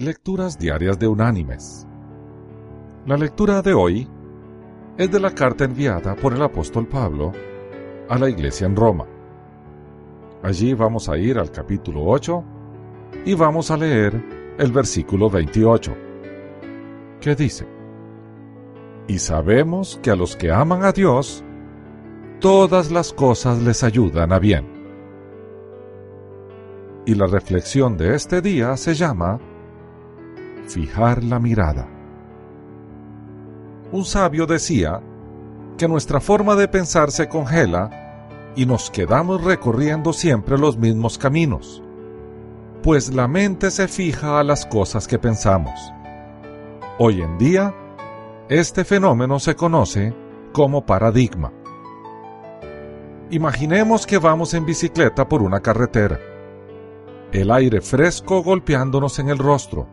Lecturas Diarias de Unánimes. La lectura de hoy es de la carta enviada por el apóstol Pablo a la iglesia en Roma. Allí vamos a ir al capítulo 8 y vamos a leer el versículo 28, que dice, Y sabemos que a los que aman a Dios, todas las cosas les ayudan a bien. Y la reflexión de este día se llama Fijar la mirada. Un sabio decía que nuestra forma de pensar se congela y nos quedamos recorriendo siempre los mismos caminos, pues la mente se fija a las cosas que pensamos. Hoy en día, este fenómeno se conoce como paradigma. Imaginemos que vamos en bicicleta por una carretera, el aire fresco golpeándonos en el rostro,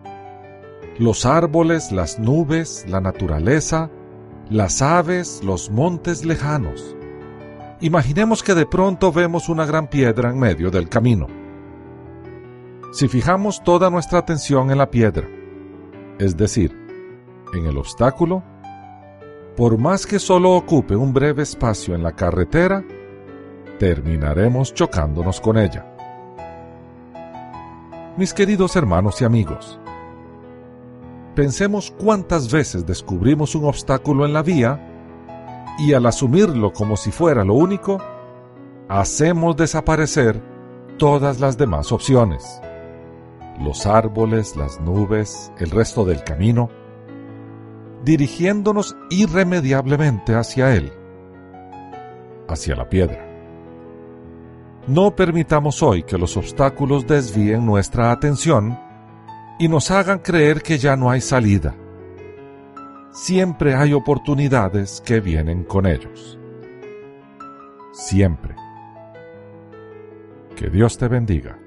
los árboles, las nubes, la naturaleza, las aves, los montes lejanos. Imaginemos que de pronto vemos una gran piedra en medio del camino. Si fijamos toda nuestra atención en la piedra, es decir, en el obstáculo, por más que solo ocupe un breve espacio en la carretera, terminaremos chocándonos con ella. Mis queridos hermanos y amigos, Pensemos cuántas veces descubrimos un obstáculo en la vía y al asumirlo como si fuera lo único, hacemos desaparecer todas las demás opciones. Los árboles, las nubes, el resto del camino, dirigiéndonos irremediablemente hacia él, hacia la piedra. No permitamos hoy que los obstáculos desvíen nuestra atención y nos hagan creer que ya no hay salida. Siempre hay oportunidades que vienen con ellos. Siempre. Que Dios te bendiga.